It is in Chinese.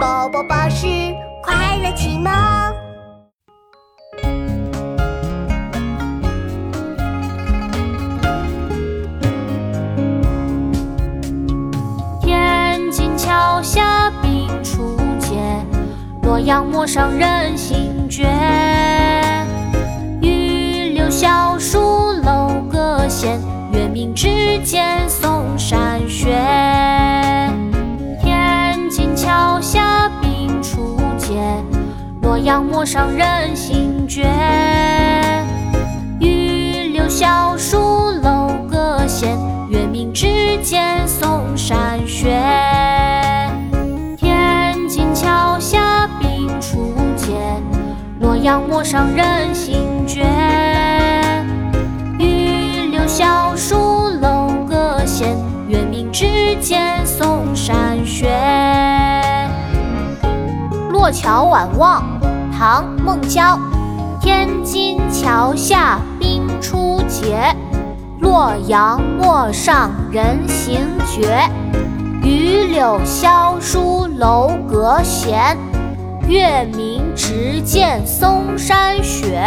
宝宝巴士快乐启蒙。天津桥下冰初结，洛阳陌上人心觉。玉柳小树楼阁闲，月明之间阳陌上人心觉。玉柳小树楼阁闲，月明枝间松山雪。天津桥下冰初结，洛阳陌上人心觉。玉柳小树楼阁闲，月明枝间松山雪。《桥晚望》唐·孟郊，天津桥下冰初结，洛阳陌上人行绝。榆柳萧疏楼阁闲，月明直见嵩山雪。